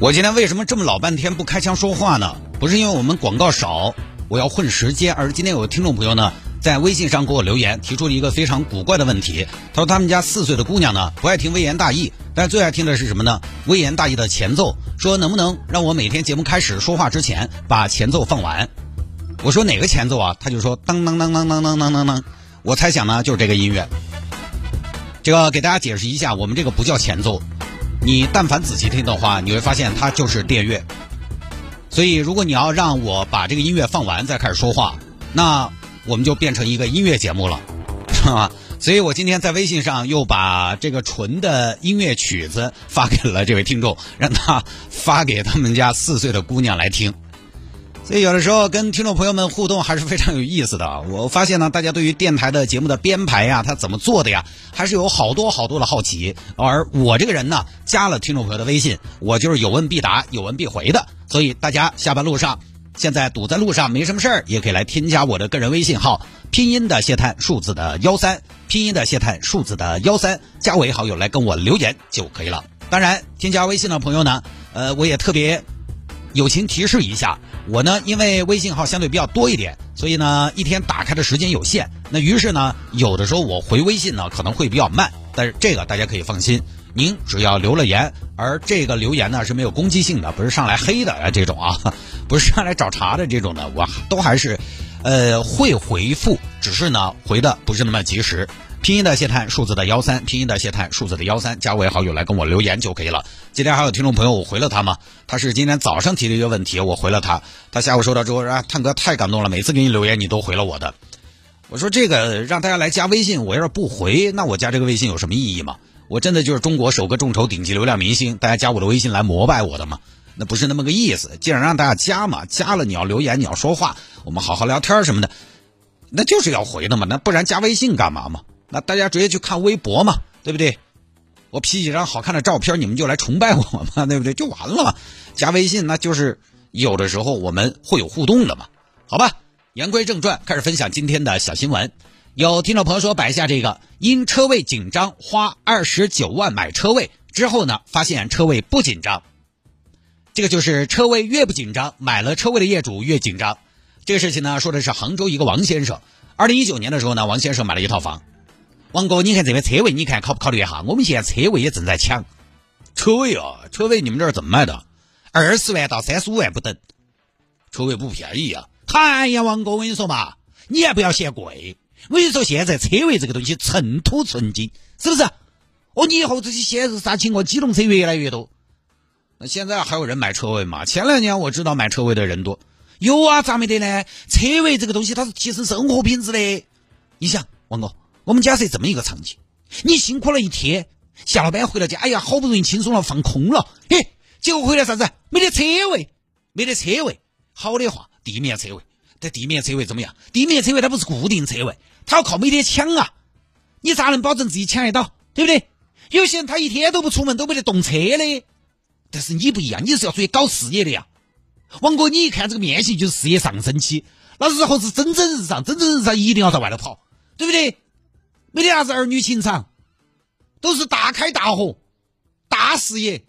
我今天为什么这么老半天不开腔说话呢？不是因为我们广告少，我要混时间，而今天有听众朋友呢，在微信上给我留言，提出了一个非常古怪的问题。他说他们家四岁的姑娘呢，不爱听微言大义，但最爱听的是什么呢？微言大义的前奏。说能不能让我每天节目开始说话之前把前奏放完？我说哪个前奏啊？他就说当当当当当当当当当。我猜想呢，就是这个音乐。这个给大家解释一下，我们这个不叫前奏。你但凡仔细听的话，你会发现它就是电乐。所以，如果你要让我把这个音乐放完再开始说话，那我们就变成一个音乐节目了，是吧？所以我今天在微信上又把这个纯的音乐曲子发给了这位听众，让他发给他们家四岁的姑娘来听。所以有的时候跟听众朋友们互动还是非常有意思的。我发现呢，大家对于电台的节目的编排呀，它怎么做的呀，还是有好多好多的好奇。而我这个人呢，加了听众朋友的微信，我就是有问必答、有问必回的。所以大家下班路上，现在堵在路上没什么事儿，也可以来添加我的个人微信号，拼音的谢探，数字的幺三，拼音的谢探，数字的幺三，加为好友来跟我留言就可以了。当然，添加微信的朋友呢，呃，我也特别。友情提示一下，我呢，因为微信号相对比较多一点，所以呢，一天打开的时间有限。那于是呢，有的时候我回微信呢可能会比较慢，但是这个大家可以放心，您只要留了言，而这个留言呢是没有攻击性的，不是上来黑的啊这种啊，不是上来找茬的这种的，我都还是，呃，会回复，只是呢回的不是那么及时。拼音的谢探，数字的幺三，拼音的谢探，数字的幺三，加为好友来跟我留言就可以了。今天还有听众朋友，我回了他吗？他是今天早上提的一个问题，我回了他。他下午收到之后说：“探哥太感动了，每次给你留言你都回了我的。”我说：“这个让大家来加微信，我要是不回，那我加这个微信有什么意义吗？我真的就是中国首个众筹顶级流量明星，大家加我的微信来膜拜我的吗？那不是那么个意思。既然让大家加嘛，加了你要留言，你要说话，我们好好聊天什么的，那就是要回的嘛。那不然加微信干嘛嘛？”那大家直接去看微博嘛，对不对？我 P 几张好看的照片，你们就来崇拜我嘛，对不对？就完了嘛。加微信那就是有的时候我们会有互动的嘛，好吧？言归正传，开始分享今天的小新闻。有听众朋友说摆下这个，因车位紧张花二十九万买车位之后呢，发现车位不紧张。这个就是车位越不紧张，买了车位的业主越紧张。这个事情呢，说的是杭州一个王先生。二零一九年的时候呢，王先生买了一套房。王哥，你看这边车位，你看考不考虑一下？我们现在车位也正在抢，车位啊，车位你们这儿怎么卖的？二十万到三十五万不等，车位不便宜啊！哎呀，王哥，我跟你说嘛，你还不要嫌贵。我跟你说，现在车位这个东西寸土寸金，是不是？哦，你以后这些现实啥情况？机动车越来越多，那现在还有人买车位吗？前两年我知道买车位的人多，有啊，咋没得呢？车位这个东西它是提升生活品质的。你想，王哥。我们假设这么一个场景，你辛苦了一天，下了班回到家，哎呀，好不容易轻松了，放空了，嘿，结果回来啥子？没得车位，没得车位。好的话，地面车位，这地面车位怎么样？地面车位它不是固定车位，它要靠每天抢啊。你咋能保证自己抢得到？对不对？有些人他一天都不出门，都没得动车的。但是你不一样，你是要出去搞事业的呀。王哥，你一看这个面型就是事业上升期，那日后是蒸蒸日上，蒸蒸日上一定要在外头跑，对不对？没得啥子儿女情长，都是大开大合，大事业。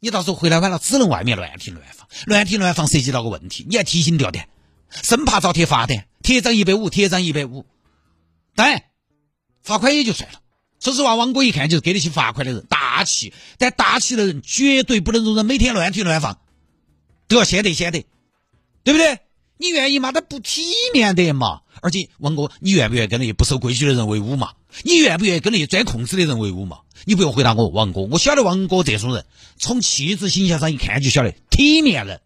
你到时候回来晚了，只能外面乱停乱放，乱停乱放涉及到个问题，你要提心吊胆，生怕遭贴罚单，贴张一百五，贴张一百五。当然，罚款也就算了。说实话，王哥一看就是给得起罚款的人，大气。但大气的人绝对不能容忍每天乱停乱放，都要先得先得，对不对？你愿意吗？他不体面的嘛。而且，王哥，你愿不愿意跟那些不守规矩的人为伍嘛？你愿不愿意跟那些钻空子的人为伍嘛？你不用回答我，王哥，我晓得王哥这种人，从气质形象上一看就晓得体面人，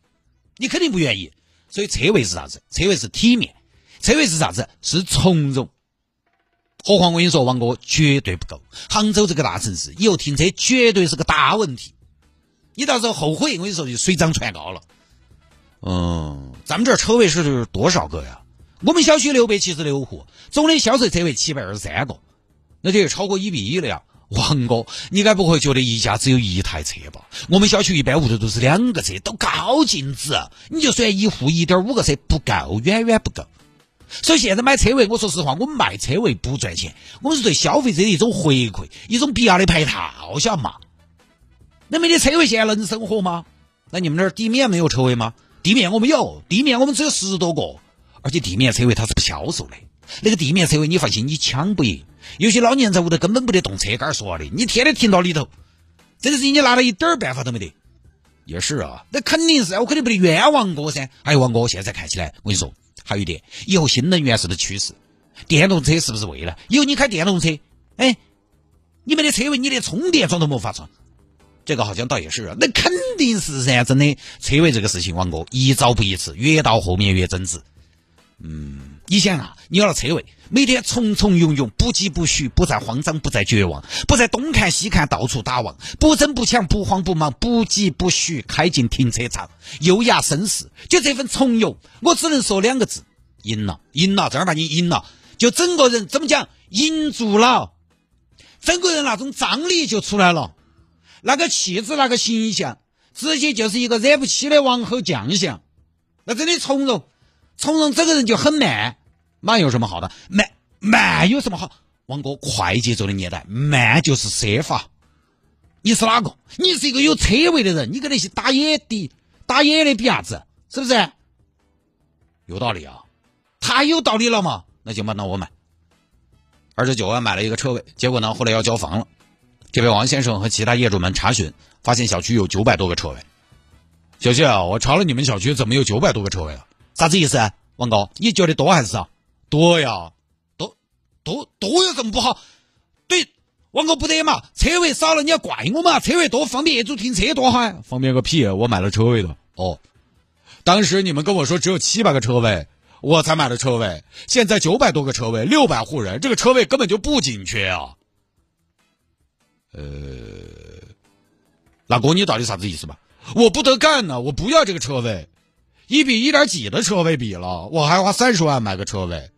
你肯定不愿意。所以车位是啥子？车位是体面，车位是啥子？是从容。何况我跟你说，王哥绝对不够。杭州这个大城市，以后停车绝对是个大问题。你到时候后悔，我跟你说就水涨船高了。嗯，咱们这车位是多少个呀？我们小区六百七十六户，总的销售车位七百二十三个，那就超过一比一了呀。王哥，你该不会觉得一家只有一台车吧？我们小区一般屋头都是两个车，都高净值。你就算一户一点五个车，不够，远远不够。所以现在买车位，我说实话，我们卖车位不赚钱，我们是对消费者的一种回馈，一种必要的配套，晓得嘛？那没得车位，现在能生活吗？那你们那儿地面没有车位吗？地面我们有，地面我们只有十多个，而且地面车位它是不销售的。那个地面车位，你放心，你抢不赢。有些老年人在屋头根本不得动车杆说的，你天天停到里头，这个事情你拿了一点儿办法都没得。也是啊，那肯定是，我肯定不得冤枉哥噻。还有王哥，现在看起来，我跟你说。还有一点，以后新能源是的趋势，电动车是不是未来？以后你开电动车，哎，你没得车位，你连充电桩都没法装。这个好像倒也是，那肯定是噻，真的。车位这个事情，王哥一招不一次，越到后面越增值。嗯，你想啊，你有了车位，每天从从容容，不疾不徐，不再慌张，不再绝望，不再东看西看，到处打望，不争不抢，不慌不忙，不疾不徐，开进停车场，优雅绅士，就这份从容，我只能说两个字：赢了，赢了，正儿八经赢了，就整个人怎么讲，赢住了，整个人那种张力就出来了，那个气质，那个形象，直接就是一个惹不起的王侯将相，那真的从容。从容，这个人就很慢，慢有什么好的？慢慢有什么好？王哥，快节奏的年代，慢就是奢法。你是哪个？你是一个有车位的人，你跟那些打野的打野的比啥子？是不是？有道理啊，太有道理了嘛？那行吧，那我买二十九万买了一个车位，结果呢，后来要交房了。这位王先生和其他业主们查询，发现小区有九百多个车位。小谢啊，我查了你们小区，怎么有九百多个车位啊？啥子意思？王哥，你觉得多还是少？多呀，多多多有什么不好？对，王哥不得嘛，车位少了你要怪我嘛？车位多方便业主停车多好啊！方便个屁！我买了车位的。哦，当时你们跟我说只有七百个车位，我才买了车位。现在九百多个车位，六百户人，这个车位根本就不紧缺啊。呃，那哥，你到底啥子意思吧？我不得干呢，我不要这个车位。一比一点几的车位比了，我还花三十万买个车位。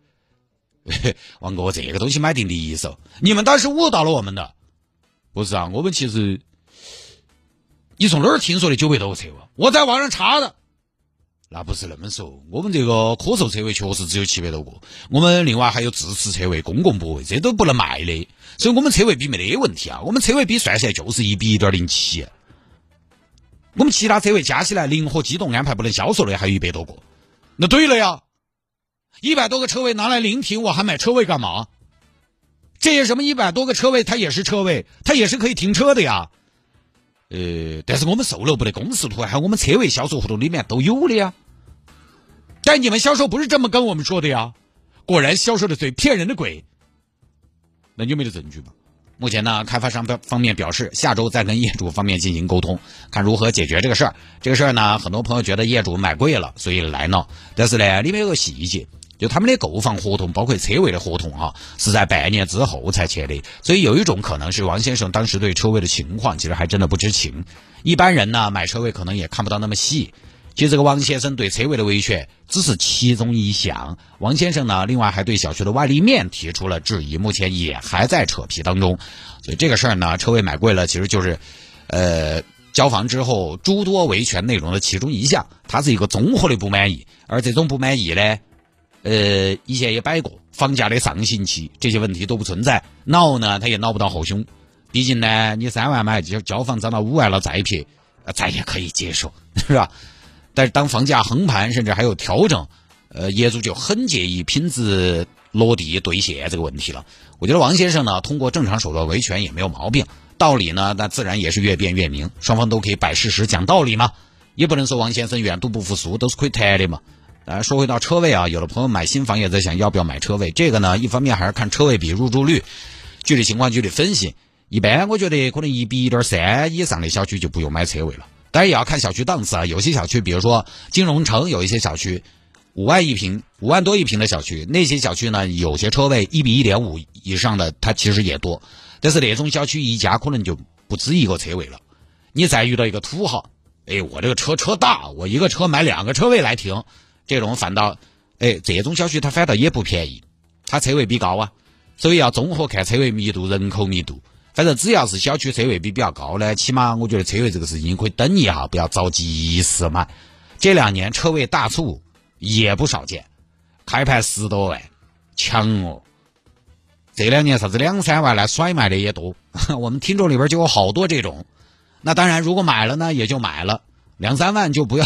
王哥，这个东西买定离手，你们当时误导了我们的。不是啊，我们其实，你从哪儿听说的九百多个车位？我在网上查的。那不是那么说，我们这个可售车位确实只有七百多个，我们另外还有自持车位、公共泊位，这都不能卖的，所以我们车位比没得问题啊。我们车位比算起来就是一比一点零七。我们其他车位加起来，灵活机动安排不能销售的还有一百多个，那对了呀，一百多个车位拿来临停，我还买车位干嘛？这些什么一百多个车位，它也是车位，它也是可以停车的呀。呃，但是我们售楼部的公示图还有我们车位销售合同里面都有的呀。但你们销售不是这么跟我们说的呀？果然销售的嘴骗人的鬼。那你有没得证据吗？目前呢，开发商方方面表示，下周再跟业主方面进行沟通，看如何解决这个事儿。这个事儿呢，很多朋友觉得业主买贵了，所以来闹。但是呢，里面有个细节，就他们的购房合同，包括车位的合同啊，是在半年之后才签的。所以有一种可能是，王先生当时对车位的情况其实还真的不知情。一般人呢，买车位可能也看不到那么细。其实这个王先生对车位的维权只是其中一项。王先生呢，另外还对小区的外立面提出了质疑，目前也还在扯皮当中。所以这个事儿呢，车位买贵了，其实就是，呃，交房之后诸多维权内容的其中一项。它是一个综合的不满意，而这种不满意呢，呃，以前也摆过，房价的上行期这些问题都不存在，闹呢他也闹不到后胸。毕竟呢，你三万买交交房涨到五万了再撇，咱也可以接受，是吧？但是当房价横盘，甚至还有调整，呃，业主就很介意品质落地兑现这个问题了。我觉得王先生呢，通过正常手段维权也没有毛病，道理呢，那自然也是越辩越明，双方都可以摆事实讲道理嘛，也不能说王先生远度不服输，都是可以谈的嘛。呃，说回到车位啊，有的朋友买新房也在想要不要买车位，这个呢，一方面还是看车位比入住率，具体情况具体分析。一般我觉得可能一比一点三以上的小区就不用买车位了。当然也要看小区档次啊，有些小区，比如说金融城有一些小区，五万一平、五万多一平的小区，那些小区呢，有些车位一比一点五以上的，它其实也多。但是那种小区一家可能就不止一个车位了。你再遇到一个土豪，哎，我这个车车大，我一个车买两个车位来停，这种反倒，哎，这种小区它反倒也不便宜，它车位比高啊。所以要综合看车位密度、人口密度。反正只要是小区车位比比较高呢，起码我觉得车位这个事情可以等一下，不要着急死买。这两年车位大促也不少见，开盘十多万，强哦。这两年啥子两三万来甩卖的也多，我们听众里边就有好多这种。那当然，如果买了呢，也就买了，两三万就不要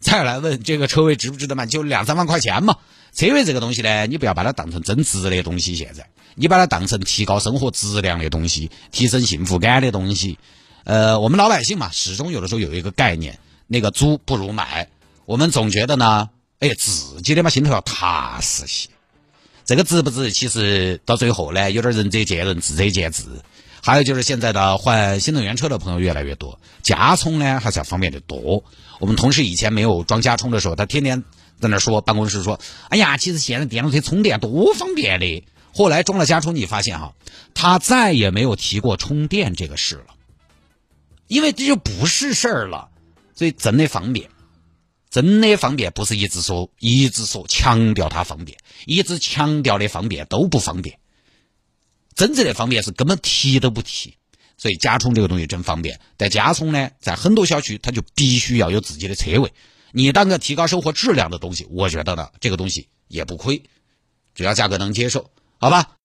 再来问这个车位值不值得买，就两三万块钱嘛。车位这个东西呢，你不要把它当成增值的东西，现在你把它当成提高生活质量的东西，提升幸福感的东西。呃，我们老百姓嘛，始终有的时候有一个概念，那个租不如买。我们总觉得呢，哎，自己的嘛心头要踏实些。这个值不值？其实到最后呢，有点仁者见仁，智者见智。还有就是现在的换新能源车的朋友越来越多，加充呢还是要方便的多。我们同事以前没有装加充的时候，他天天在那说，办公室说：“哎呀，其实现在电动车充电多方便的。”后来装了加充，你发现哈，他再也没有提过充电这个事了，因为这就不是事儿了，所以真的方便。真的方便不是一直说，一直说强调它方便，一直强调的方便都不方便。增值的方面是根本提都不提。所以加充这个东西真方便，但加充呢，在很多小区它就必须要有自己的车位。你当个提高生活质量的东西，我觉得呢，这个东西也不亏，只要价格能接受，好吧？